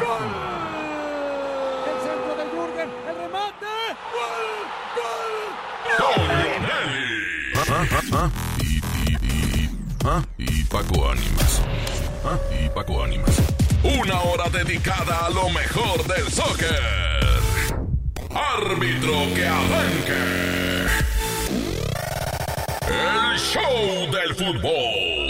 ¡Gol! El centro de Jürgen, el remate. ¡Gol! ¡Gol! Nelly. Y, Paco Ánimas. Y Paco Ánimas. Una hora dedicada a lo mejor del soccer. Árbitro que arranque. El show del fútbol.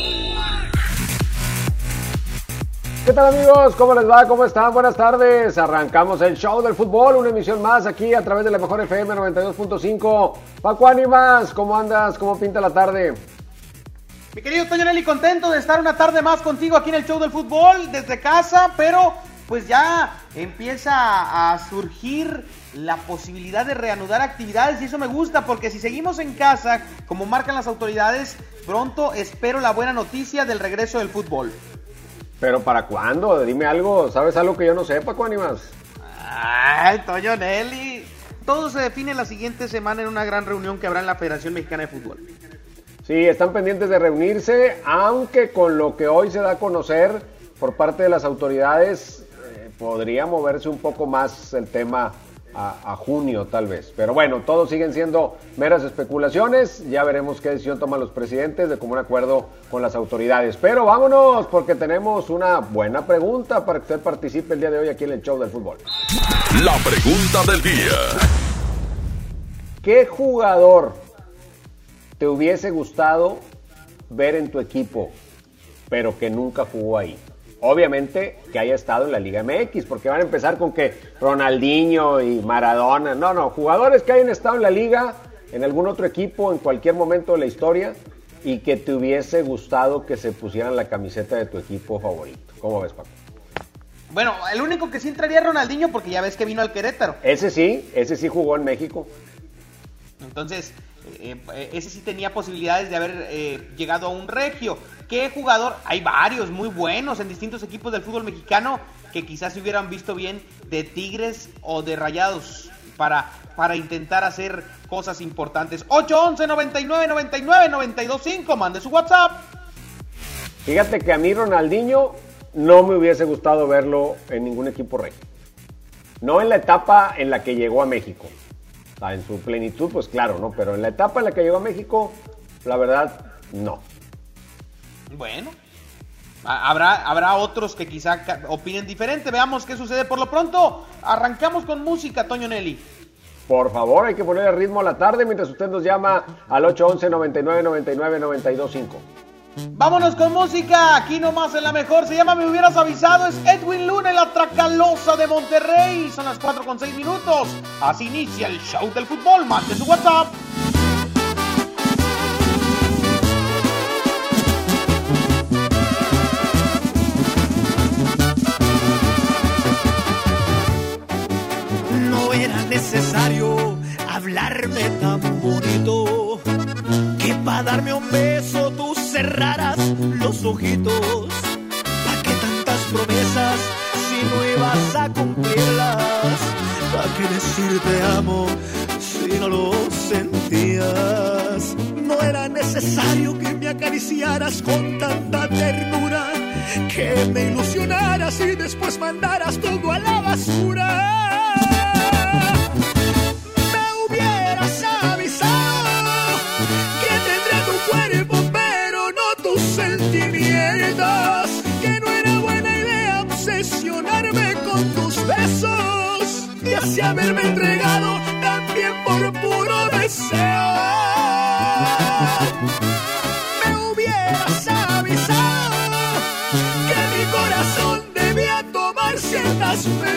¿Qué tal amigos? ¿Cómo les va? ¿Cómo están? Buenas tardes. Arrancamos el show del fútbol, una emisión más aquí a través de la mejor FM 92.5. Paco Ánimas, ¿cómo andas? ¿Cómo pinta la tarde? Mi querido Toño Nelly, contento de estar una tarde más contigo aquí en el show del fútbol desde casa, pero pues ya empieza a surgir la posibilidad de reanudar actividades y eso me gusta porque si seguimos en casa, como marcan las autoridades, pronto espero la buena noticia del regreso del fútbol. ¿Pero para cuándo? Dime algo. ¿Sabes algo que yo no sé, Paco Ánimas? Ay, Toño Nelly. Todo se define la siguiente semana en una gran reunión que habrá en la Federación Mexicana de Fútbol. Sí, están pendientes de reunirse, aunque con lo que hoy se da a conocer por parte de las autoridades, eh, podría moverse un poco más el tema a, a, junio tal vez. Pero bueno, todos siguen siendo meras especulaciones. Ya veremos qué decisión toman los presidentes de común acuerdo con las autoridades. Pero vámonos porque tenemos una buena pregunta para que usted participe el día de hoy aquí en el show del fútbol. La pregunta del día. ¿Qué jugador te hubiese gustado ver en tu equipo, pero que nunca jugó ahí? Obviamente que haya estado en la Liga MX, porque van a empezar con que Ronaldinho y Maradona. No, no, jugadores que hayan estado en la liga, en algún otro equipo, en cualquier momento de la historia, y que te hubiese gustado que se pusieran la camiseta de tu equipo favorito. ¿Cómo ves, Paco? Bueno, el único que sí entraría es Ronaldinho, porque ya ves que vino al Querétaro. Ese sí, ese sí jugó en México. Entonces, eh, ese sí tenía posibilidades de haber eh, llegado a un regio. ¿Qué jugador? Hay varios muy buenos en distintos equipos del fútbol mexicano que quizás se hubieran visto bien de Tigres o de Rayados para, para intentar hacer cosas importantes. 811 99 99 925, mande su WhatsApp. Fíjate que a mí Ronaldinho no me hubiese gustado verlo en ningún equipo rey. No en la etapa en la que llegó a México. En su plenitud, pues claro, ¿no? Pero en la etapa en la que llegó a México, la verdad, no. Bueno, habrá, habrá otros que quizá opinen diferente. Veamos qué sucede. Por lo pronto, arrancamos con música, Toño Nelly. Por favor, hay que ponerle ritmo a la tarde mientras usted nos llama al 811 99 99 925. Vámonos con música, aquí nomás en la mejor, se llama Me hubieras avisado, es Edwin Luna en la Tracalosa de Monterrey, son las 4 con 6 minutos, así inicia el show del fútbol, mande su WhatsApp. Necesario hablarme tan bonito, que para darme un beso tú cerraras los ojitos. ¿Para qué tantas promesas si no ibas a cumplirlas? ¿Para qué decir te amo si no lo sentías? No era necesario que me acariciaras con tanta ternura, que me ilusionaras y después mandaras todo a la basura.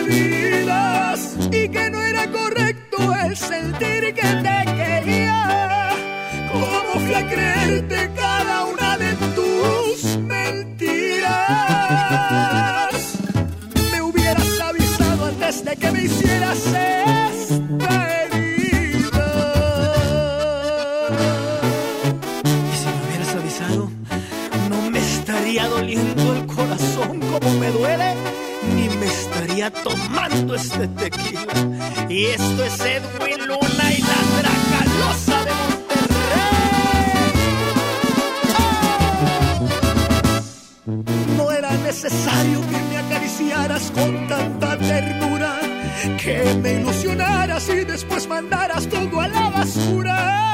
Y que no era correcto el sentir que te Y esto es Edwin Luna y la Dracalosa de Monterrey. No era necesario que me acariciaras con tanta ternura, que me ilusionaras y después mandaras todo a la basura.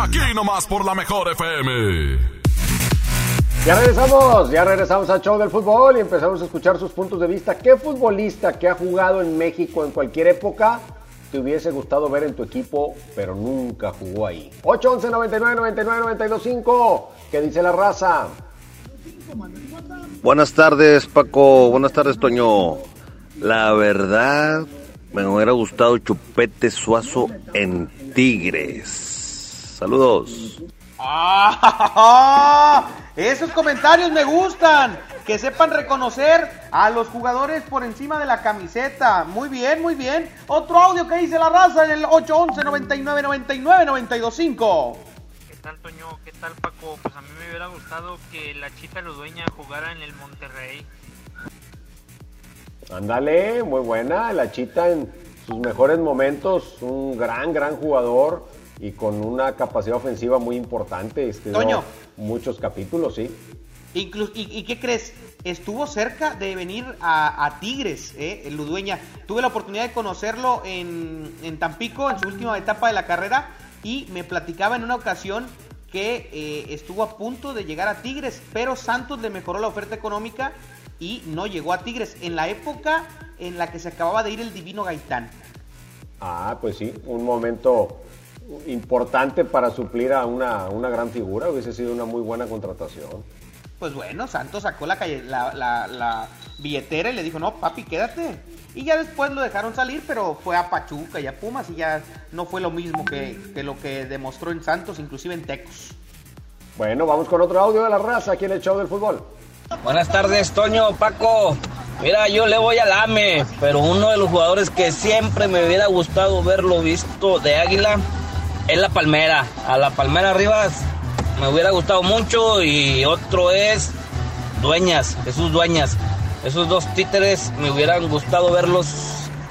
Aquí nomás por la mejor FM. Ya regresamos, ya regresamos al show del fútbol y empezamos a escuchar sus puntos de vista. ¿Qué futbolista que ha jugado en México en cualquier época te hubiese gustado ver en tu equipo, pero nunca jugó ahí? 811 99 99 925 ¿Qué dice la raza? Buenas tardes, Paco. Buenas tardes, Toño. La verdad, me hubiera gustado Chupete Suazo en Tigres. Saludos. ¡Ah! Esos comentarios me gustan. Que sepan reconocer a los jugadores por encima de la camiseta. Muy bien, muy bien. Otro audio que dice la raza en el 811 99 99 925. ¿Qué tal, Toño? ¿Qué tal, Paco? Pues a mí me hubiera gustado que la Chita Ludueña jugara en el Monterrey. Ándale, muy buena. La Chita en sus mejores momentos, un gran, gran jugador y con una capacidad ofensiva muy importante. Este, Toño. Muchos capítulos, sí. Inclu- y, y qué crees? Estuvo cerca de venir a, a Tigres, ¿eh? el Ludueña. Tuve la oportunidad de conocerlo en, en Tampico, en su última etapa de la carrera, y me platicaba en una ocasión que eh, estuvo a punto de llegar a Tigres, pero Santos le mejoró la oferta económica y no llegó a Tigres, en la época en la que se acababa de ir el Divino Gaitán. Ah, pues sí, un momento importante para suplir a una, una gran figura. Hubiese sido una muy buena contratación. Pues bueno, Santos sacó la, calle, la, la, la billetera y le dijo, no, papi, quédate. Y ya después lo dejaron salir, pero fue a Pachuca y a Pumas y ya no fue lo mismo que, que lo que demostró en Santos, inclusive en Tecos. Bueno, vamos con otro audio de la raza aquí en el show del fútbol. Buenas tardes, Toño, Paco. Mira, yo le voy al AME, pero uno de los jugadores que siempre me hubiera gustado verlo visto de Águila es la Palmera. A la Palmera Rivas me hubiera gustado mucho y otro es Dueñas, Jesús Dueñas. Esos dos títeres me hubieran gustado verlos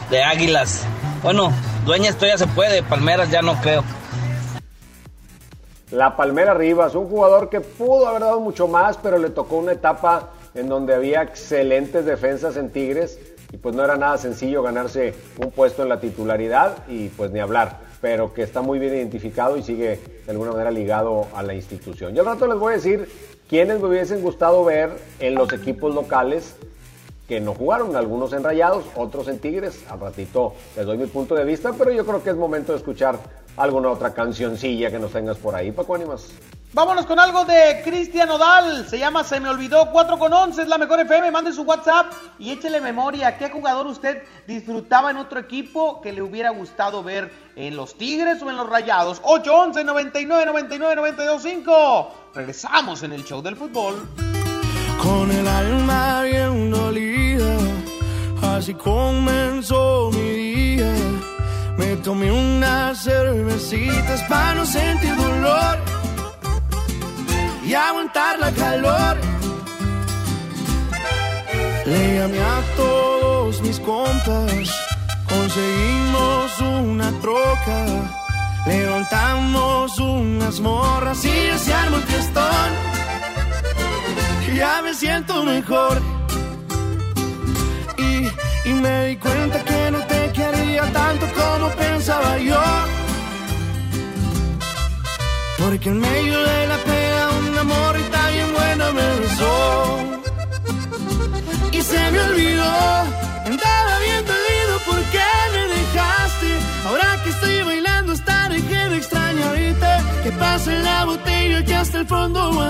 de Águilas. Bueno, Dueñas todavía se puede, Palmeras ya no creo. La Palmera Rivas, un jugador que pudo haber dado mucho más, pero le tocó una etapa en donde había excelentes defensas en Tigres y pues no era nada sencillo ganarse un puesto en la titularidad y pues ni hablar, pero que está muy bien identificado y sigue de alguna manera ligado a la institución. Y al rato les voy a decir quiénes me hubiesen gustado ver en los equipos locales que no jugaron, algunos en Rayados, otros en Tigres. Al ratito les doy mi punto de vista, pero yo creo que es momento de escuchar alguna otra cancioncilla que nos tengas por ahí, Paco Ánimas. Vámonos con algo de Cristian Odal. Se llama Se me olvidó 4 con 11. Es la mejor FM. Mande su WhatsApp y échele memoria. ¿Qué jugador usted disfrutaba en otro equipo que le hubiera gustado ver en los Tigres o en los Rayados? 811 99 99 925. Regresamos en el show del fútbol. Con el alma bien dolida, así comenzó mi día. Tomé unas cervecitas para no sentir dolor y aguantar la calor. Le llamé a todos mis compas, conseguimos una troca, levantamos las morras y se arma el fiestón. Ya me siento mejor. Y, y me di cuenta que tanto como pensaba yo. Porque en medio de la pena un amor y tan bien buena me besó. Y se me olvidó, andaba bien dolido porque me dejaste. Ahora que estoy bailando hasta dejé de extrañarte. Que pase la botella que hasta el fondo voy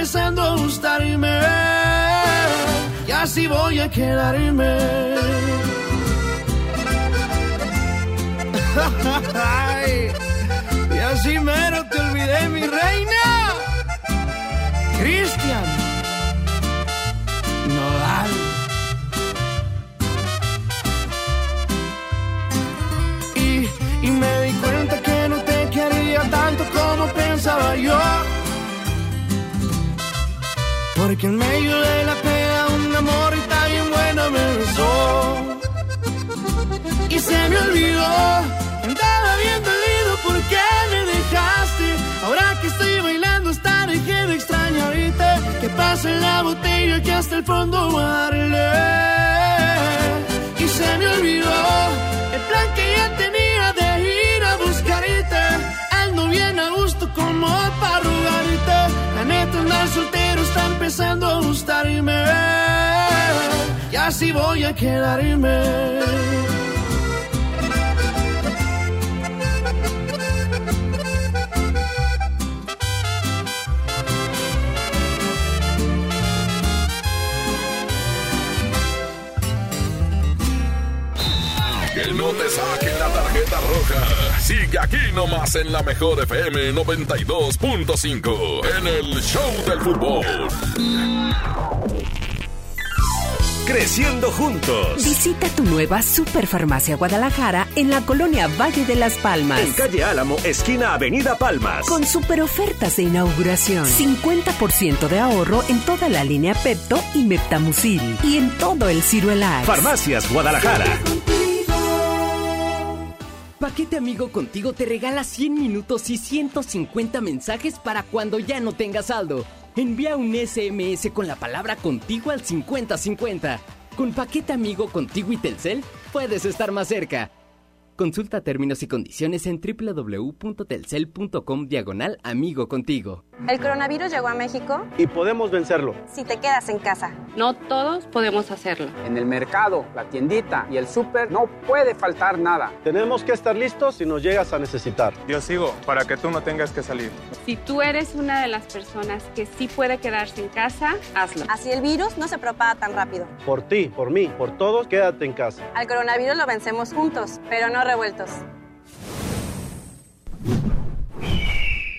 empezando a gustarme. Y así voy a quedarme. Y así mero te olvidé, mi reina. Cristian Nodal. Y, y me di cuenta que no te quería tanto como pensaba yo. Porque en medio de la pena un amor y tan bien bueno me besó. Y se me olvidó, andaba bien dolido porque me dejaste. Ahora que estoy bailando hasta dejé de extrañarte. Que pase la botella que hasta el fondo darle. Y se me olvidó el plan que ya tenía de ir a buscarte. Ando bien a gusto como para rogarte. Andar soltero está empezando a gustarme. Y así voy a quedarme. Que no te saquen la tarjeta roja. Sigue aquí nomás en la mejor FM 92.5 en el Show del Fútbol. Creciendo juntos. Visita tu nueva Superfarmacia Guadalajara en la colonia Valle de las Palmas. En calle Álamo, esquina Avenida Palmas. Con super ofertas de inauguración. 50% de ahorro en toda la línea Pepto y Meptamucil. Y en todo el Ciruelax. Farmacias Guadalajara. Paquete Amigo Contigo te regala 100 minutos y 150 mensajes para cuando ya no tengas saldo. Envía un SMS con la palabra contigo al 5050. Con Paquete Amigo Contigo y Telcel, puedes estar más cerca. Consulta términos y condiciones en www.telcel.com diagonal amigo contigo. El coronavirus llegó a México y podemos vencerlo. si te quedas en casa. No todos podemos hacerlo. En el mercado, la tiendita y el súper no puede faltar nada. Tenemos que estar listos si nos llegas a necesitar. Yo sigo para que tú no tengas que salir. Si tú eres una de las personas que sí puede quedarse en casa, hazlo. Así el virus no se propaga tan rápido. Por ti, por mí, por todos, quédate en casa. Al coronavirus lo vencemos juntos, pero no revueltos.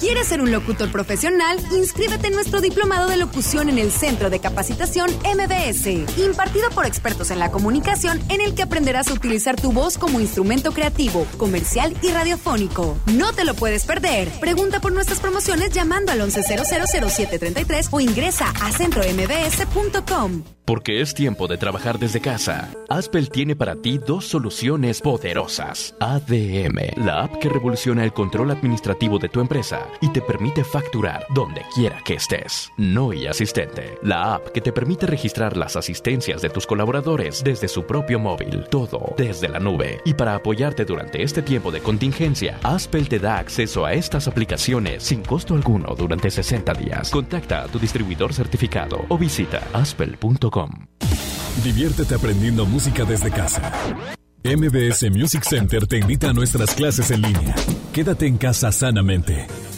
¿Quieres ser un locutor profesional? Inscríbete en nuestro diplomado de locución en el Centro de Capacitación MBS, impartido por expertos en la comunicación, en el que aprenderás a utilizar tu voz como instrumento creativo, comercial y radiofónico. No te lo puedes perder. Pregunta por nuestras promociones llamando al 11000733 o ingresa a centrombs.com. Porque es tiempo de trabajar desde casa. Aspel tiene para ti dos soluciones poderosas. ADM, la app que revoluciona el control administrativo de tu empresa y te permite facturar donde quiera que estés. Noi Asistente, la app que te permite registrar las asistencias de tus colaboradores desde su propio móvil. Todo desde la nube. Y para apoyarte durante este tiempo de contingencia, Aspel te da acceso a estas aplicaciones sin costo alguno durante 60 días. Contacta a tu distribuidor certificado o visita aspel.com. Diviértete aprendiendo música desde casa. MBS Music Center te invita a nuestras clases en línea. Quédate en casa sanamente.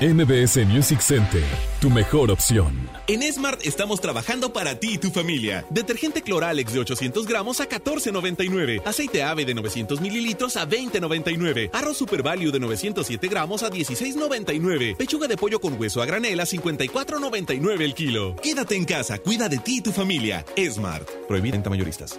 MBS Music Center, tu mejor opción. En Smart estamos trabajando para ti y tu familia. Detergente Cloralex de 800 gramos a 14.99. Aceite ave de 900 mililitros a 20.99. Arroz Super Value de 907 gramos a 16.99. Pechuga de pollo con hueso a granel a 54.99 el kilo. Quédate en casa, cuida de ti y tu familia. Smart. Prohibida en mayoristas.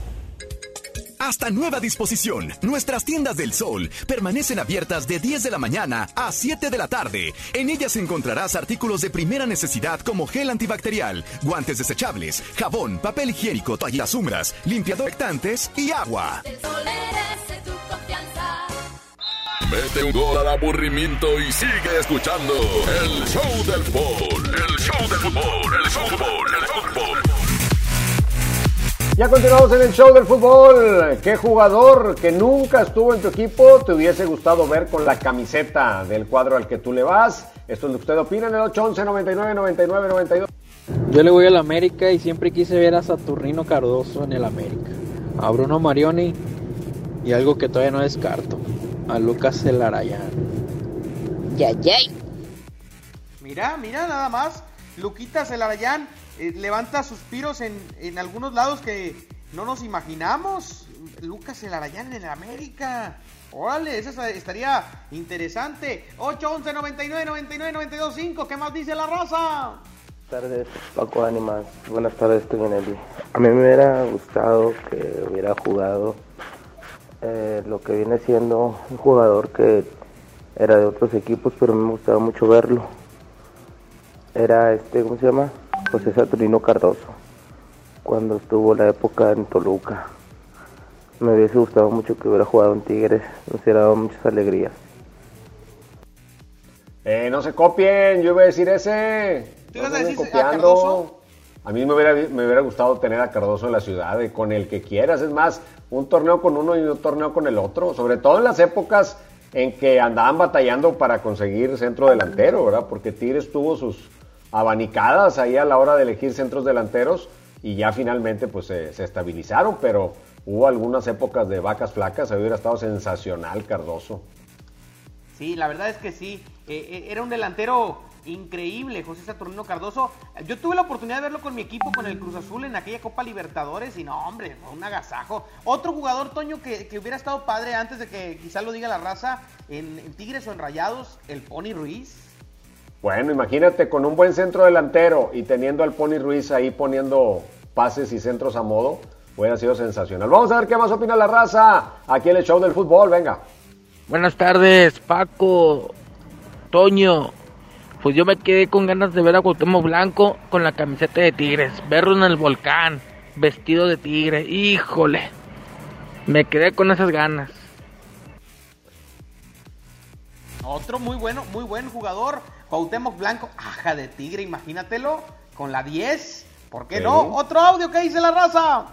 Hasta nueva disposición, nuestras tiendas del sol permanecen abiertas de 10 de la mañana a 7 de la tarde. En ellas encontrarás artículos de primera necesidad como gel antibacterial, guantes desechables, jabón, papel higiénico, toallas húmedas, limpiador y agua. Mete un gol al aburrimiento y sigue escuchando el show del fútbol, el show del fútbol, el show del fútbol, el show del fútbol. Ya continuamos en el show del fútbol. ¿Qué jugador que nunca estuvo en tu equipo te hubiese gustado ver con la camiseta del cuadro al que tú le vas? Esto es lo que usted opina en el 811 99 99 92. Yo le voy al América y siempre quise ver a Saturnino Cardoso en el América. A Bruno Marioni y algo que todavía no descarto. A Lucas Elarayán. Ya, ya. Mira, mira nada más. Luquitas Elarayán eh, levanta suspiros en, en algunos lados que no nos imaginamos. Lucas el Arayán en el América. Órale, eso estaría interesante. 8, 11, 99, 99, 92, 5. ¿Qué más dice la raza? Buenas tardes, Paco Ánimas. Buenas tardes, Eli. A mí me hubiera gustado que hubiera jugado eh, lo que viene siendo un jugador que era de otros equipos, pero me gustaba mucho verlo. Era este, ¿cómo se llama? José Saturnino Cardoso, cuando estuvo la época en Toluca. Me hubiese gustado mucho que hubiera jugado en Tigres, nos hubiera dado muchas alegrías. Eh, no se copien, yo iba a decir ese. ¿Tú ibas a decir a Cardoso? A mí me hubiera, me hubiera gustado tener a Cardoso en la ciudad, y con el que quieras. Es más, un torneo con uno y un torneo con el otro. Sobre todo en las épocas en que andaban batallando para conseguir centro delantero, ¿verdad? Porque Tigres tuvo sus, abanicadas ahí a la hora de elegir centros delanteros y ya finalmente pues se, estabilizaron, pero hubo algunas épocas de vacas flacas, hubiera estado sensacional Cardoso. Sí, la verdad es que sí, eh, eh, era un delantero increíble, José Saturnino Cardoso. Yo tuve la oportunidad de verlo con mi equipo, con el Cruz Azul en aquella Copa Libertadores y no, hombre, fue un agasajo. Otro jugador, Toño, que, hubiera estado padre antes de que quizá lo diga la raza, en, en Tigres o en Rayados, el Pony Ruiz. Bueno, imagínate con un buen centro delantero y teniendo al Pony Ruiz ahí poniendo pases y centros a modo, hubiera sido sensacional. Vamos a ver qué más opina la raza aquí en el show del fútbol, venga. Buenas tardes, Paco, Toño. Pues yo me quedé con ganas de ver a Cuauhtémoc Blanco con la camiseta de Tigres, verlo en el volcán, vestido de tigre. Híjole, me quedé con esas ganas. Otro muy bueno, muy buen jugador. Cuauhtémoc Blanco, aja de tigre, imagínatelo, con la 10. ¿Por qué no? Otro audio que dice la raza.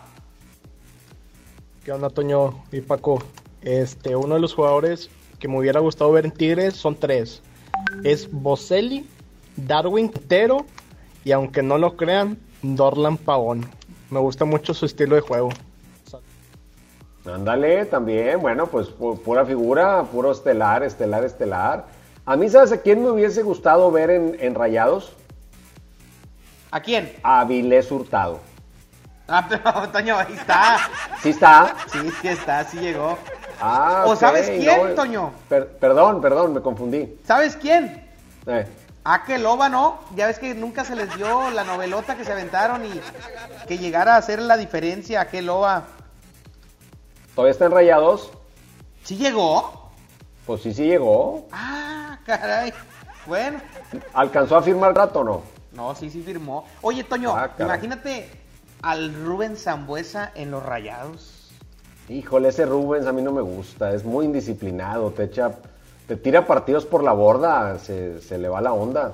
¿Qué onda, Toño y Paco? Este, uno de los jugadores que me hubiera gustado ver en Tigres son tres. Es Boselli, Darwin Tero y aunque no lo crean, Dorlan Pavón. Me gusta mucho su estilo de juego. Ándale, también, bueno, pues pura figura, puro estelar, estelar, estelar. A mí, ¿sabes a quién me hubiese gustado ver en, Rayados? ¿A quién? A Vilés Hurtado. Ah, pero Toño, ahí está. ¿Sí está? Sí, sí está, sí llegó. Ah, ¿O sabes quién, Toño? perdón, perdón, me confundí. ¿Sabes quién? Eh. Ah, que loba, ¿no? Ya ves que nunca se les dio la novelota que se aventaron y que llegara a hacer la diferencia. ¿A qué loba? ¿Todavía están rayados? ¿Sí llegó? Pues sí, sí llegó. Ah, caray. Bueno. ¿Alcanzó a firmar rato o no? No, sí, sí firmó. Oye, Toño, Ah, imagínate al Rubén Zambuesa en los rayados. Híjole, ese Rubens a mí no me gusta, es muy indisciplinado, te echa, te tira partidos por la borda, se, se le va la onda.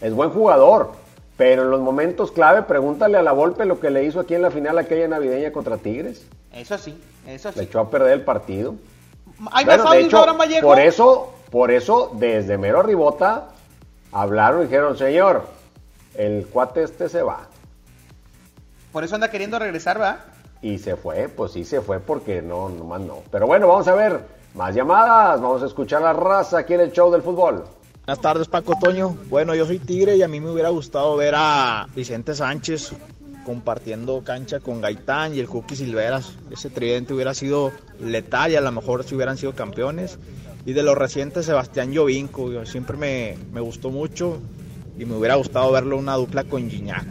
Es buen jugador, pero en los momentos clave, pregúntale a la Volpe lo que le hizo aquí en la final aquella navideña contra Tigres. Eso sí, eso Le sí. echó a perder el partido. ¿Hay Bueno, más de hecho, por eso, por eso, desde mero ribota, hablaron y dijeron, señor, el cuate este se va. Por eso anda queriendo regresar, ¿va? Y se fue, pues sí se fue porque no, nomás no. Pero bueno, vamos a ver más llamadas, vamos a escuchar la raza aquí en el show del fútbol. Buenas tardes, Paco Toño. Bueno, yo soy Tigre y a mí me hubiera gustado ver a Vicente Sánchez compartiendo cancha con Gaitán y el Cookie Silveras. Ese tridente hubiera sido letal y a lo mejor si hubieran sido campeones. Y de los recientes, Sebastián Llovinco. yo Siempre me, me gustó mucho y me hubiera gustado verlo una dupla con Gignac.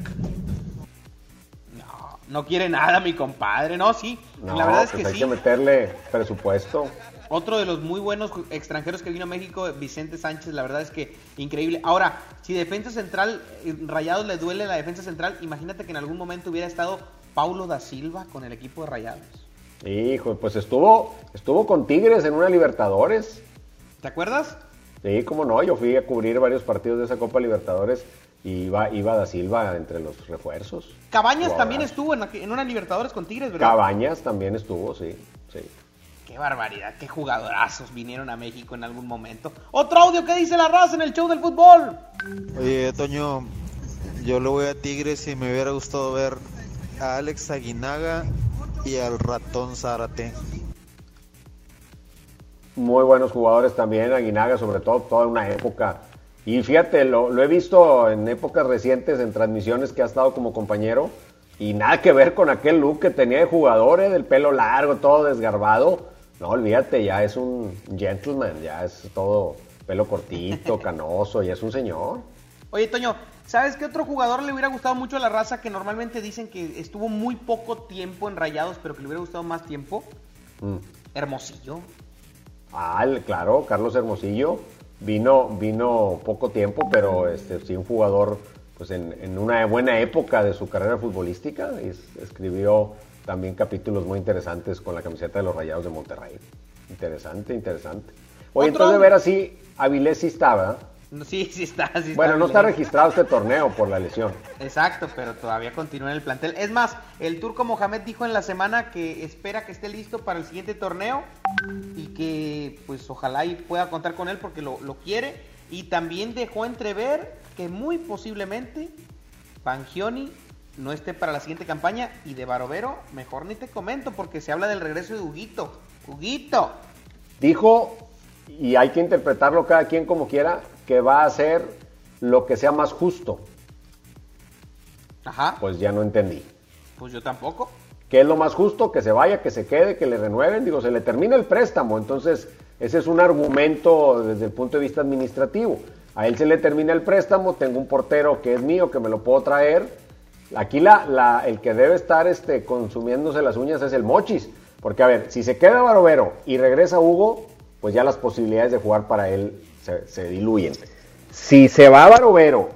No quiere nada, mi compadre. No, sí. No, la verdad es pues que hay sí. que meterle presupuesto. Otro de los muy buenos extranjeros que vino a México, Vicente Sánchez, la verdad es que increíble. Ahora, si defensa central, eh, Rayados le duele la defensa central, imagínate que en algún momento hubiera estado Paulo da Silva con el equipo de Rayados. Hijo, pues estuvo, estuvo con Tigres en una Libertadores. ¿Te acuerdas? Sí, cómo no, yo fui a cubrir varios partidos de esa Copa Libertadores y iba, iba da Silva entre los refuerzos. Cabañas también estuvo en, una Libertadores con Tigres, ¿verdad? Cabañas también estuvo, sí, sí. Qué barbaridad, qué jugadorazos vinieron a México en algún momento. Otro audio que dice la raza en el show del fútbol. Oye, Toño, yo le voy a Tigres y me hubiera gustado ver a Alex Aguinaga y al ratón Zárate. Muy buenos jugadores también, Aguinaga, sobre todo, toda una época. Y fíjate, lo, lo he visto en épocas recientes, en transmisiones que ha estado como compañero, y nada que ver con aquel look que tenía de jugador, ¿eh? del pelo largo, todo desgarbado. No, olvídate, ya es un gentleman, ya es todo pelo cortito, canoso, ya es un señor. Oye, Toño, ¿sabes qué otro jugador le hubiera gustado mucho a la raza que normalmente dicen que estuvo muy poco tiempo en Rayados, pero que le hubiera gustado más tiempo? Mm. Hermosillo. Ah, claro, Carlos Hermosillo vino, vino poco tiempo, pero este, sí un jugador pues en, en una buena época de su carrera futbolística. y es- escribió también capítulos muy interesantes con la camiseta de los Rayados de Monterrey. Interesante, interesante. Oye, Otro- entonces de ver así, Avilés sí ¿verdad? Sí, sí está. sí está Bueno, no está registrado este torneo por la lesión. Exacto, pero todavía continúa en el plantel. Es más, el turco Mohamed dijo en la semana que espera que esté listo para el siguiente torneo y que pues ojalá y pueda contar con él porque lo, lo quiere. Y también dejó entrever que muy posiblemente Bangioni no esté para la siguiente campaña y de Barovero mejor ni te comento porque se habla del regreso de Huguito. Huguito. Dijo, y hay que interpretarlo cada quien como quiera, que va a hacer lo que sea más justo. Ajá, Pues ya no entendí. pues yo tampoco. ¿Qué es lo más justo? Que se vaya, que se quede, que le renueven. Digo, se le termina el préstamo. Entonces, ese es un argumento desde el punto de vista administrativo. A él se le termina el préstamo, tengo un portero que es mío, que me lo puedo traer. Aquí la, la- el que debe estar este, consumiéndose las uñas es el Mochis. Porque, a ver, si se queda Barovero y regresa Hugo, pues ya las posibilidades de jugar para él se, diluyen. Si se va Barovero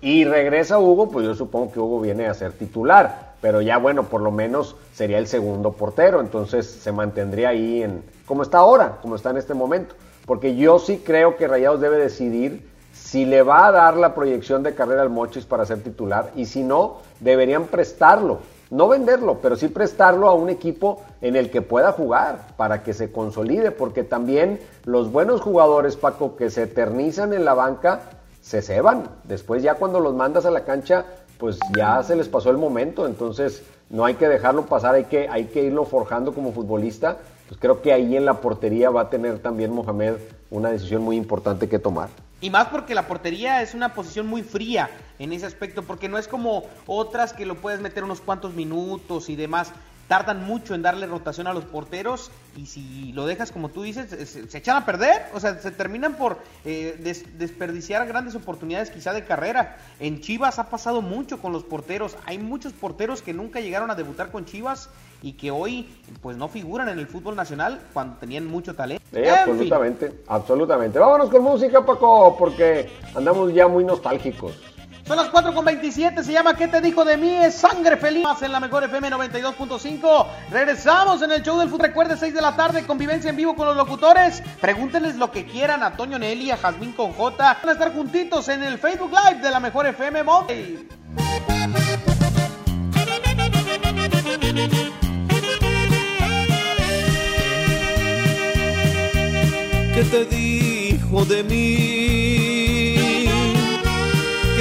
y regresa Hugo, pues yo supongo que Hugo viene a ser titular. Pero ya bueno, por lo menos sería el segundo portero. Entonces se mantendría ahí en como está ahora, como está en este momento. Porque yo sí creo que Rayados debe decidir si le va a dar la proyección de carrera al Mochis para ser titular. Y si no, deberían prestarlo. No venderlo, pero sí prestarlo a un equipo en el que pueda jugar para que se consolide. Porque también los buenos jugadores, Paco, que se eternizan en la banca, se ceban. Después ya cuando los mandas a la cancha, pues ya se les pasó el momento. Entonces no hay que dejarlo pasar, hay que, hay que irlo forjando como futbolista. Pues creo que ahí en la portería va a tener también Mohamed una decisión muy importante que tomar. Y más porque la portería es una posición muy fría en ese aspecto, porque no es como otras que lo puedes meter unos cuantos minutos y demás. tardan mucho en darle rotación a los porteros y si lo dejas como tú dices, se, se echan a perder, o sea, se terminan por eh, des- desperdiciar grandes oportunidades quizá de carrera. En Chivas ha pasado mucho con los porteros, hay muchos porteros que nunca llegaron a debutar con Chivas y que hoy pues no figuran en el fútbol nacional cuando tenían mucho talento. Fin. absolutamente, absolutamente. Vámonos con música, Paco, porque andamos ya muy nostálgicos. Son las 4 con 27, se llama ¿Qué te dijo de mí? Es Sangre Feliz en la mejor FM 92.5. Regresamos en el show del fútbol. Recuerde, 6 de la tarde, convivencia en vivo con los locutores. Pregúntenles lo que quieran a Toño Nelly, a Jazmín con J. Van a estar juntitos en el Facebook Live de la mejor FM Monday. ¿Qué te dijo de mí?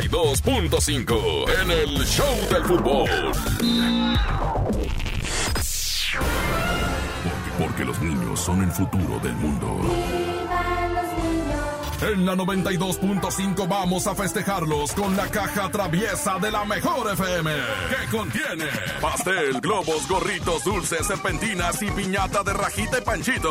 92.5 en el Show del Fútbol. Porque, los niños son el futuro del mundo. En la 92.5 vamos a festejarlos con la caja traviesa de la mejor FM, que contiene pastel, globos, gorritos, dulces, serpentinas y piñata de rajita y panchito.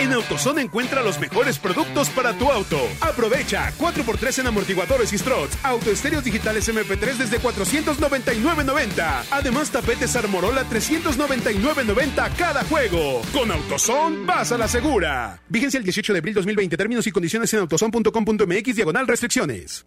En AutoZone encuentra los mejores productos para tu auto. Aprovecha 4x3 en amortiguadores y struts, autoestéreos digitales MP3 desde 499.90. Además, tapetes Armorola 399.90 cada juego. Con AutoZone vas a la segura. Vigencia el 18 de abril 2020. Términos y condiciones en autozone.com.mx diagonal restricciones.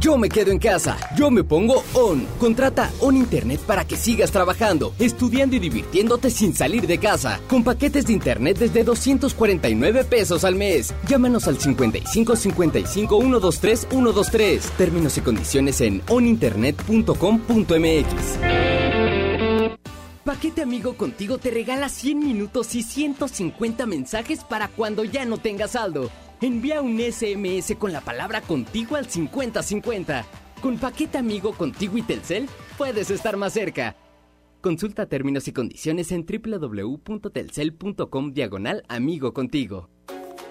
Yo me quedo en casa, yo me pongo ON. Contrata ON Internet para que sigas trabajando, estudiando y divirtiéndote sin salir de casa. Con paquetes de Internet desde 249 pesos al mes. Llámanos al 55 55 123 123. Términos y condiciones en oninternet.com.mx. Paquete Amigo Contigo te regala 100 minutos y 150 mensajes para cuando ya no tengas saldo. Envía un SMS con la palabra contigo al 5050. Con Paquete Amigo Contigo y Telcel puedes estar más cerca. Consulta términos y condiciones en www.telcel.com diagonal amigo contigo.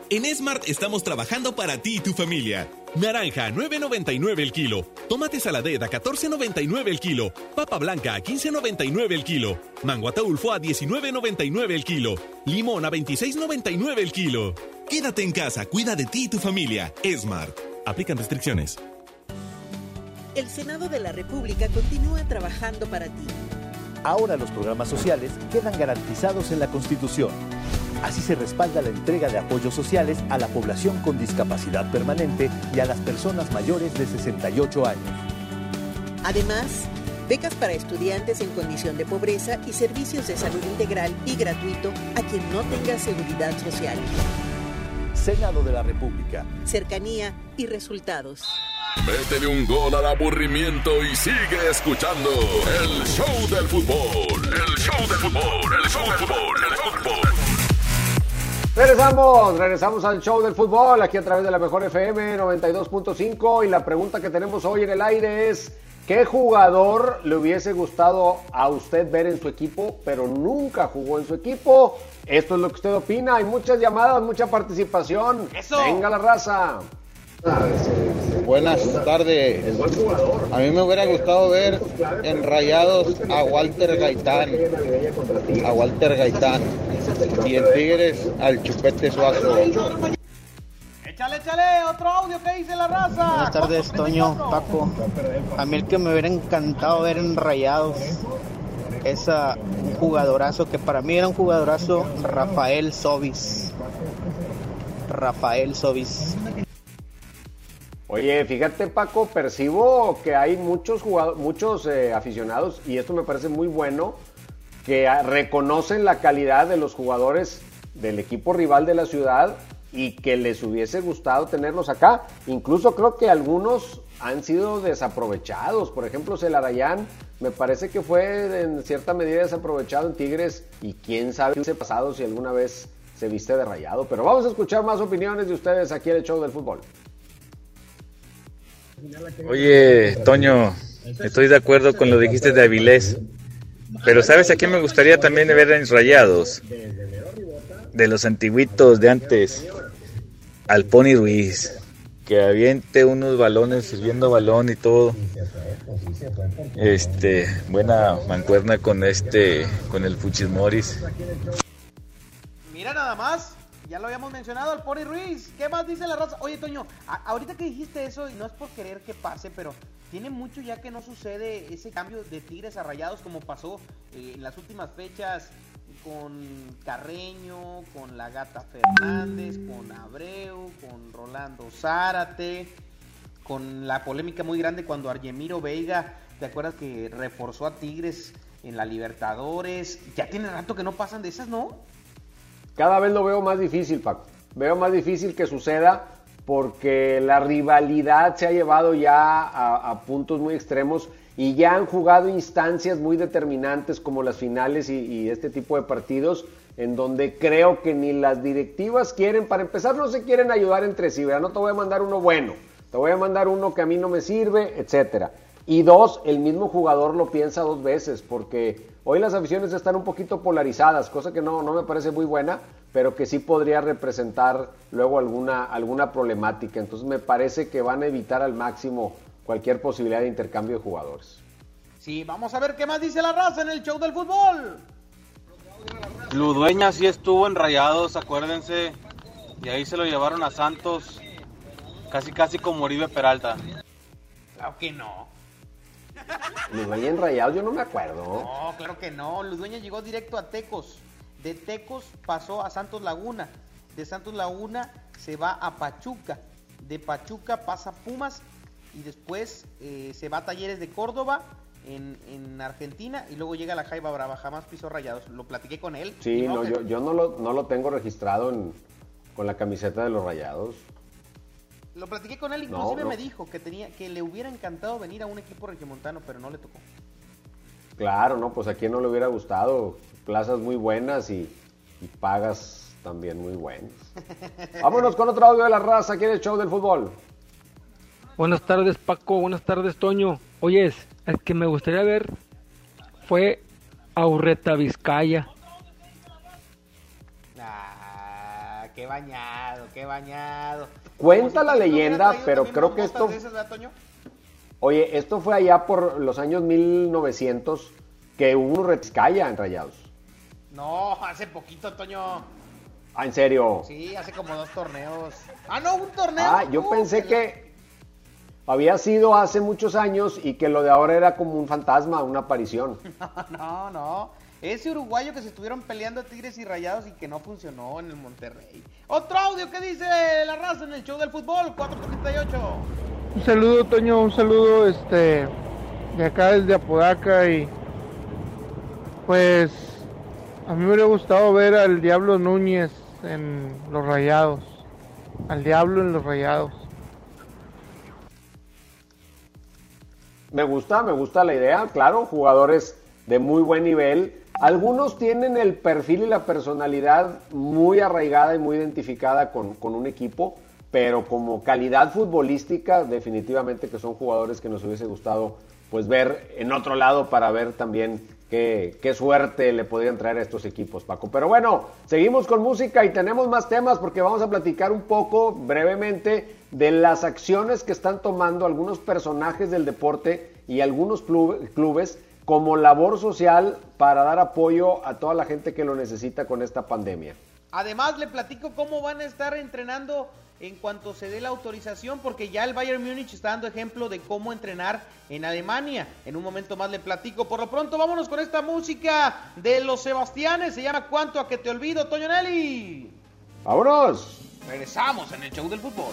En Smart estamos trabajando para ti y tu familia. Naranja, 9.99 el kilo. Tomate saladera, a 14.99 el kilo. Papa blanca, a 15.99 el kilo. Mango ataulfo a 19.99 el kilo. Limón a 26.99 el kilo. Quédate en casa, cuida de ti y tu familia. Smart. Aplican restricciones. El Senado de la República continúa trabajando para ti. Ahora los programas sociales quedan garantizados en la Constitución. Así se respalda la entrega de apoyos sociales a la población con discapacidad permanente y a las personas mayores de 68 años. Además, becas para estudiantes en condición de pobreza y servicios de salud integral y gratuito a quien no tenga seguridad social. Senado de la República. Cercanía y resultados. Métele un gol al aburrimiento y sigue escuchando el show del fútbol. El show del fútbol, el show del fútbol, el show del fútbol. Regresamos, regresamos al show del fútbol aquí a través de la mejor FM 92.5 y la pregunta que tenemos hoy en el aire es ¿qué jugador le hubiese gustado a usted ver en su equipo pero nunca jugó en su equipo? Esto es lo que usted opina, hay muchas llamadas, mucha participación. Venga la raza. Buenas tardes. A mí me hubiera gustado ver en Rayados a Walter Gaitán. A Walter Gaitán. Y en Tigres al Chupete Suazo. Échale, échale, otro audio que dice la raza. Buenas tardes, Toño, Paco. A mí el que me hubiera encantado ver en Rayados es a un jugadorazo que para mí era un jugadorazo, Rafael Sobis. Rafael Sobis. Oye, fíjate Paco, percibo que hay muchos jugadores, muchos eh, aficionados y esto me parece muy bueno que reconocen la calidad de los jugadores del equipo rival de la ciudad y que les hubiese gustado tenerlos acá. Incluso creo que algunos han sido desaprovechados. Por ejemplo, Celarayán me parece que fue en cierta medida desaprovechado en Tigres y quién sabe si pasado si alguna vez se viste de rayado. Pero vamos a escuchar más opiniones de ustedes aquí en el show del fútbol. Oye, Toño, estoy de acuerdo con lo que dijiste de Avilés, pero ¿sabes a quién me gustaría también ver en Rayados? De los antiguitos de antes, al Pony Ruiz, que aviente unos balones sirviendo balón y todo. Este, buena mancuerna con este, con el Fuchis Morris. Mira nada más, ya lo habíamos mencionado al Pony Ruiz. ¿Qué más dice la raza? Oye, Toño, ahorita que dijiste eso, y no es por querer que pase, pero tiene mucho ya que no sucede ese cambio de Tigres a Rayados como pasó eh, en las últimas fechas con Carreño, con la Gata Fernández, con Abreu, con Rolando Zárate, con la polémica muy grande cuando Argemiro Veiga, ¿te acuerdas que reforzó a Tigres en la Libertadores? Ya tiene rato que no pasan de esas, ¿no? Cada vez lo veo más difícil, Paco. Veo más difícil que suceda porque la rivalidad se ha llevado ya a, a puntos muy extremos y ya han jugado instancias muy determinantes como las finales y, este tipo de partidos en donde creo que ni las directivas quieren, para empezar no se quieren ayudar entre sí, ¿verdad? no te voy a mandar uno bueno, te voy a mandar uno que a mí no me sirve, etcétera. Y dos, el mismo jugador lo piensa dos veces, porque hoy las aficiones están un poquito polarizadas, cosa que no, no me parece muy buena, pero que sí podría representar luego alguna, alguna problemática. Entonces me parece que van a evitar al máximo cualquier posibilidad de intercambio de jugadores. Sí, vamos a ver qué más dice la raza en el show del fútbol. Ludueña sí estuvo en Rayados, acuérdense. y ahí se lo llevaron a Santos casi casi como Oribe Peralta. Claro que no. Ludueña en Rayados, yo no me acuerdo. No, claro que no. Ludueña llegó directo a Tecos. De Tecos pasó a Santos Laguna. De Santos Laguna se va a Pachuca. De Pachuca pasa a Pumas y después eh, se va a Talleres de Córdoba en, en Argentina y luego llega a la Jaiba Brava. Jamás pisó Rayados. Lo platiqué con él. Sí, no, yo, yo no, lo, no lo tengo registrado en- con la camiseta de los Rayados. Lo platiqué con él, inclusive no. me dijo que tenía que le hubiera encantado venir a un equipo regiomontano, pero no le tocó. Claro, no, pues a quien no le hubiera gustado. Plazas muy buenas y, y pagas también muy buenas. Vámonos con otro audio de la raza aquí en el show del fútbol. Buenas tardes Paco, buenas tardes Toño. Oyes, el que me gustaría ver fue a Urreta Vizcaya. Ah, qué bañado, qué bañado. Cuenta la leyenda, pero creo que esto... de esas, ¿verdad, Toño? Oye, esto fue allá por los años 1900 que hubo un Retzcaya en Rayados. No, hace poquito, Toño. Ah, ¿en serio? Sí, hace como dos torneos. Ah, no, un torneo. Ah, yo Uh, pensé la- que había sido hace muchos años y que lo de ahora era como un fantasma, una aparición. No, no. Ese uruguayo que se estuvieron peleando Tigres y Rayados y que no funcionó en el Monterrey. Otro audio que dice la raza en el show del fútbol, 438. Un saludo, Toño, un saludo este de acá desde Apodaca y pues a mí me hubiera gustado ver al Diablo Núñez en los Rayados. Al Diablo en los Rayados. Me gusta, me gusta la idea, claro, jugadores de muy buen nivel. Algunos tienen el perfil y la personalidad muy arraigada y muy identificada con, con un equipo, pero como calidad futbolística, definitivamente que son jugadores que nos hubiese gustado pues ver en otro lado para ver también qué, qué suerte le podrían traer a estos equipos, Paco. Pero bueno, seguimos con música y tenemos más temas porque vamos a platicar un poco brevemente de las acciones que están tomando algunos personajes del deporte y algunos club- clubes como labor social para dar apoyo a toda la gente que lo necesita con esta pandemia. Además, le platico cómo van a estar entrenando en cuanto se dé la autorización, porque ya el Bayern Múnich está dando ejemplo de cómo entrenar en Alemania. En un momento más le platico. Por lo pronto, vámonos con esta música de los Sebastianes. Se llama ¿Cuánto a que te olvido, Toño Nelly? ¡Vámonos! Regresamos en el show del fútbol.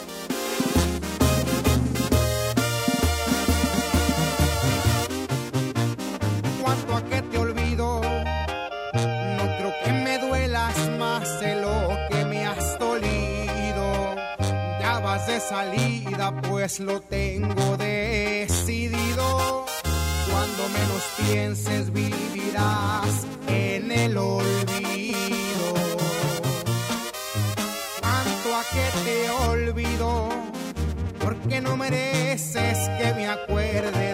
Salida, pues lo tengo decidido. Cuando menos pienses, vivirás en el olvido. Cuanto a que te olvido, porque no mereces que me acuerde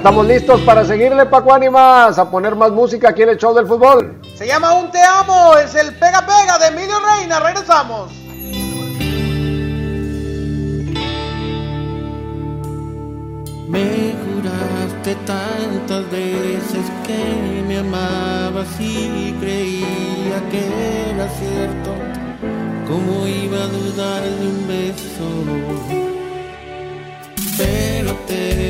Estamos listos para seguirle Paco Ánimas a poner más música aquí en el show del fútbol. Se llama Un Te Amo, es el Pega Pega de Emilio Reina. Regresamos. Me juraste tantas veces que me amabas y creía que era cierto. ¿Cómo iba a dudar de un beso? Pero te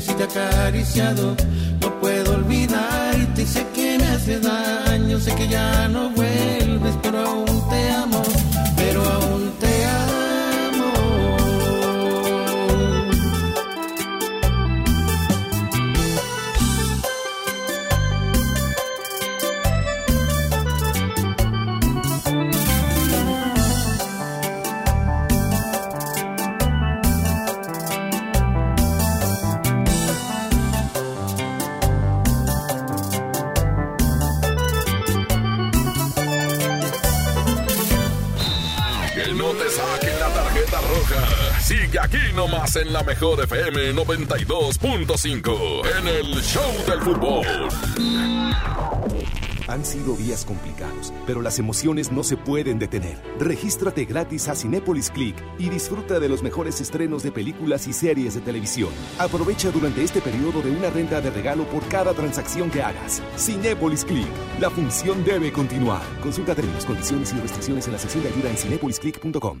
sueños y te he acariciado. No puedo olvidarte y sé que me hace daño, sé que ya no vuelves, pero aún te amo, pero aún te nomás en la mejor FM 92.5 en el Show del Fútbol. Han sido días complicados, pero las emociones no se pueden detener. Regístrate gratis a Cinépolis Click y disfruta de los mejores estrenos de películas y series de televisión. Aprovecha durante este periodo de una renta de regalo por cada transacción que hagas. Cinépolis Click. La función debe continuar. Consulta términos, condiciones y restricciones en la sección de ayuda en cinépolisclick.com.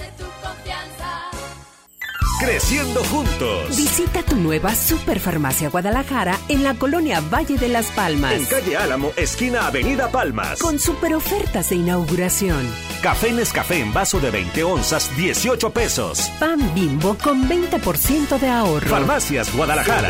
Creciendo juntos. Visita tu nueva Superfarmacia Guadalajara en la colonia Valle de las Palmas. En calle Álamo, esquina Avenida Palmas. Con super ofertas de inauguración. Café Nescafé en vaso de 20 onzas, 18 pesos. Pan Bimbo con 20% de ahorro. Farmacias Guadalajara.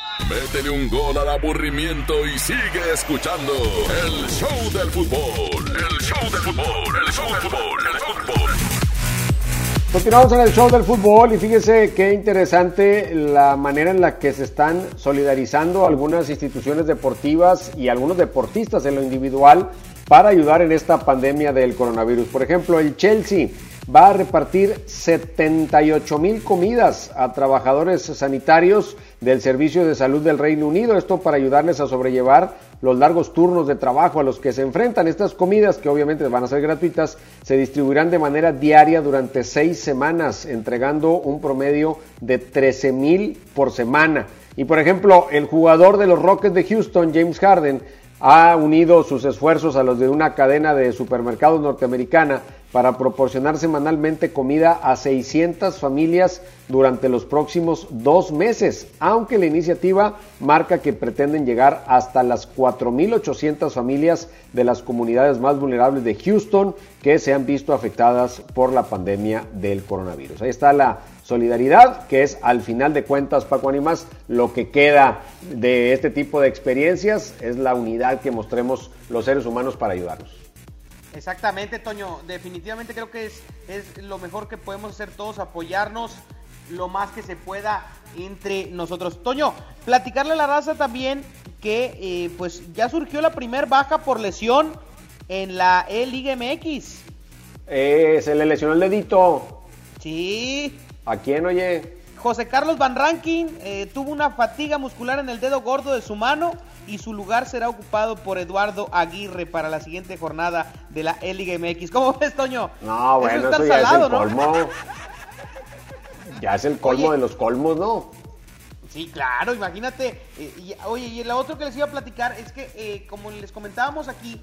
Métele un gol al aburrimiento y sigue escuchando el show del fútbol. El show del fútbol, el show del fútbol, el fútbol. Continuamos en el show del fútbol y fíjese qué interesante la manera en la que se están solidarizando algunas instituciones deportivas y algunos deportistas en lo individual para ayudar en esta pandemia del coronavirus. Por ejemplo, el Chelsea va a repartir 78 mil comidas a trabajadores sanitarios del Servicio de Salud del Reino Unido. Esto para ayudarles a sobrellevar los largos turnos de trabajo a los que se enfrentan. Estas comidas, que obviamente van a ser gratuitas, se distribuirán de manera diaria durante seis semanas, entregando un promedio de 13 mil por semana. Y por ejemplo, el jugador de los Rockets de Houston, James Harden, ha unido sus esfuerzos a los de una cadena de supermercados norteamericana para proporcionar semanalmente comida a 600 familias durante los próximos dos meses, aunque la iniciativa marca que pretenden llegar hasta las 4.800 familias de las comunidades más vulnerables de Houston que se han visto afectadas por la pandemia del coronavirus. Ahí está la solidaridad, que es al final de cuentas, Paco Animas, lo que queda de este tipo de experiencias es la unidad que mostremos los seres humanos para ayudarnos. Exactamente, Toño. Definitivamente creo que es, es lo mejor que podemos hacer todos, apoyarnos lo más que se pueda entre nosotros. Toño, platicarle a la raza también que eh, pues ya surgió la primer baja por lesión en la E-Liga MX. Eh, se le lesionó el dedito. Sí. ¿A quién, oye? José Carlos Van Rankin eh, tuvo una fatiga muscular en el dedo gordo de su mano y su lugar será ocupado por Eduardo Aguirre para la siguiente jornada de la E-Liga MX. ¿Cómo ves, Toño? No, bueno, eso, ya es el colmo. Ya es el colmo de los colmos, ¿no? Sí, claro, imagínate. Eh, y, oye, y lo otro que les iba a platicar es que, eh, como les comentábamos aquí,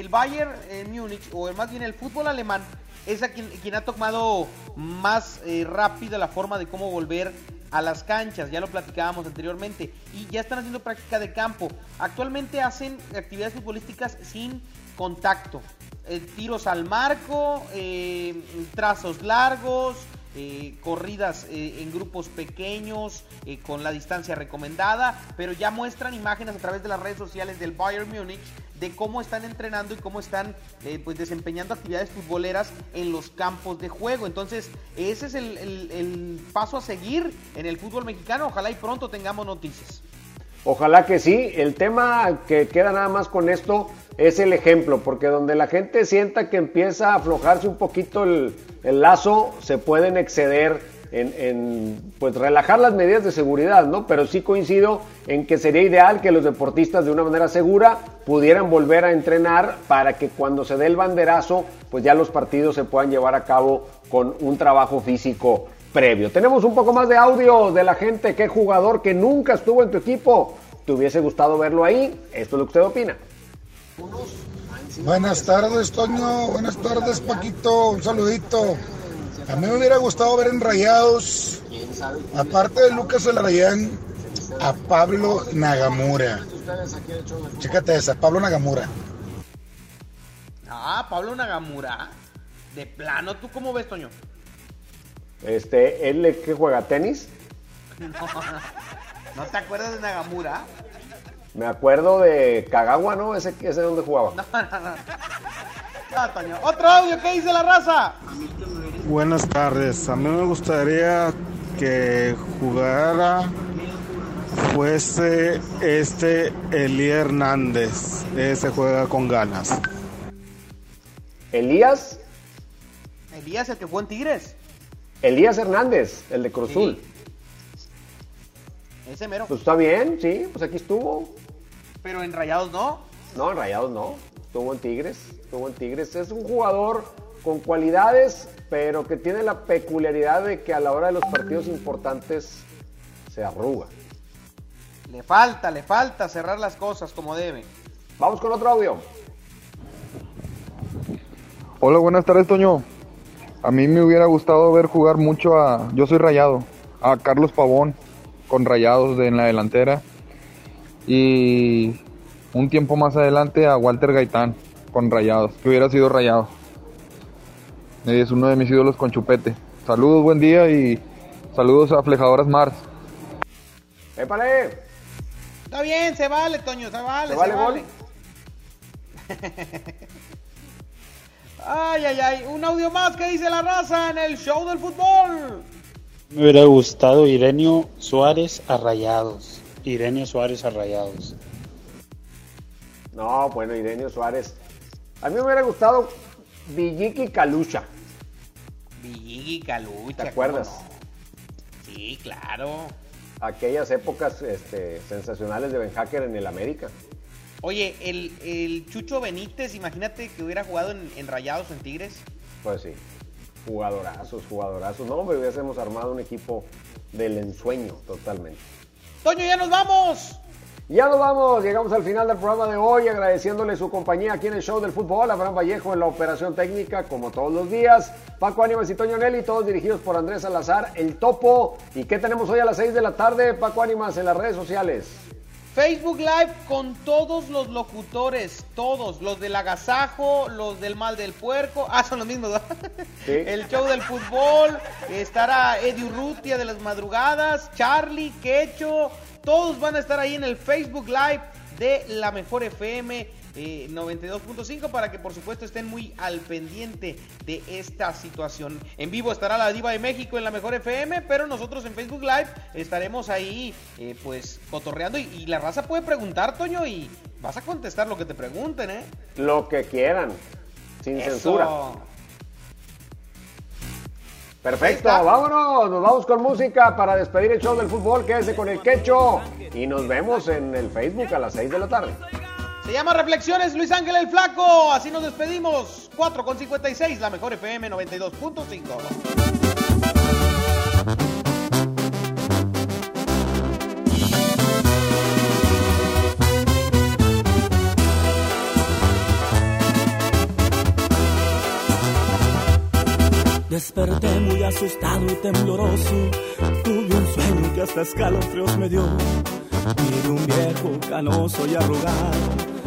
el Bayern en Múnich, o más bien el fútbol alemán, es quien ha tomado más eh, rápido la forma de cómo volver a las canchas, ya lo platicábamos anteriormente, y ya están haciendo práctica de campo. Actualmente hacen actividades futbolísticas sin contacto, eh, tiros al marco, eh, trazos largos, eh, corridas eh, en grupos pequeños eh, con la distancia recomendada, pero ya muestran imágenes a través de las redes sociales del Bayern Múnich de cómo están entrenando y cómo están pues desempeñando actividades futboleras en los campos de juego. Entonces, ese es el, el, el paso a seguir en el fútbol mexicano. Ojalá y pronto tengamos noticias. Ojalá que sí. El tema que queda nada más con esto es el ejemplo, porque donde la gente sienta que empieza a aflojarse un poquito el, lazo, se pueden exceder en, en, pues relajar las medidas de seguridad, ¿no? Pero sí coincido en que sería ideal que los deportistas de una manera segura pudieran volver a entrenar para que cuando se dé el banderazo, pues ya los partidos se puedan llevar a cabo con un trabajo físico previo. Tenemos un poco más de audio de la gente, qué jugador que nunca estuvo en tu equipo, te hubiese gustado verlo ahí, esto es lo que usted opina. Buenas tardes, Toño. Buenas tardes, Paquito. Un saludito. A mí me hubiera gustado ver en Rayados, aparte de Lucas Elarayán, a Pablo Nagamura. Chécate esa, Pablo Nagamura. Ah, Pablo Nagamura. De plano, ¿tú cómo ves, Toño? Este, él que juega tenis. No, ¿No te acuerdas de Nagamura? Me acuerdo de Kagawa, ¿no? Ese, ese donde jugaba. No, no, no. No, Toño. Otro audio, ¿qué dice la raza? Buenas tardes. A mí me gustaría que jugara fuese este Eli Hernández. Ese juega con ganas. ¿Elías? Elías, el que fue en Tigres. Elías Hernández, el de Cruzul. Ese mero. Pues está bien, sí, pues aquí estuvo. Pero en Rayados no. No, en Rayados no. Estuvo en Tigres. Estuvo en Tigres. Es un jugador con cualidades, pero que tiene la peculiaridad de que a la hora de los partidos importantes se arruga. Le falta, le falta cerrar las cosas como debe. Vamos con otro audio. Hola, buenas tardes, Toño. A mí me hubiera gustado ver jugar mucho a, yo soy rayado, a Carlos Pavón con rayados de, en la delantera. Y un tiempo más adelante a Walter Gaitán con rayados, que hubiera sido rayado. Es uno de mis ídolos con chupete. Saludos, buen día y saludos a Flejadoras Mars. ¡Épale! Está bien, se vale, Toño, se vale, ¿Se se vale vale. ay, ay, ay, un audio más que dice la raza en el show del fútbol. Me hubiera gustado Irenio Suárez a Rayados. Irenio Suárez a Rayados. No, bueno, Irenio Suárez. A mí me hubiera gustado Villiki Calucha. Villigi Calucha. ¿Te acuerdas? Sí, claro. Aquellas épocas este, sensacionales de Ben Hacker en el América. Oye, el, el Chucho Benítez, imagínate que hubiera jugado en, en Rayados o en Tigres. Pues sí. Jugadorazos, jugadorazos. No, hombre, hubiésemos armado un equipo del ensueño totalmente. Toño, ya nos vamos. Ya nos vamos, llegamos al final del programa de hoy, agradeciéndole su compañía aquí en el show del fútbol, Abraham Vallejo en la operación técnica, como todos los días, Paco Ánimas y Toño Nelly, todos dirigidos por Andrés Salazar, el topo. ¿Y qué tenemos hoy a las 6 de la tarde, Paco Ánimas, en las redes sociales? Facebook Live con todos los locutores, todos, los del agasajo, los del mal del puerco, ah, son los mismos. Sí. El show del fútbol, estará Eddie Urrutia de las madrugadas, Charlie, Quecho, todos van a estar ahí en el Facebook Live de la Mejor FM eh, 92.5 para que por supuesto estén muy al pendiente de esta situación. En vivo estará la Diva de México en la Mejor FM, pero nosotros en Facebook Live estaremos ahí eh, pues cotorreando y, y la raza puede preguntar, Toño, y vas a contestar lo que te pregunten, ¿eh? Lo que quieran, sin Eso. censura. Perfecto, vámonos, nos vamos con música para despedir el show del fútbol, quédese con el quecho y nos vemos en el Facebook a las 6 de la tarde. Se llama Reflexiones Luis Ángel el Flaco. Así nos despedimos. 4 con 56, la mejor FM 92.5. Desperté muy asustado y tembloroso. Tuve un sueño que hasta escalofríos me dio. Vi un viejo canoso y arrugado.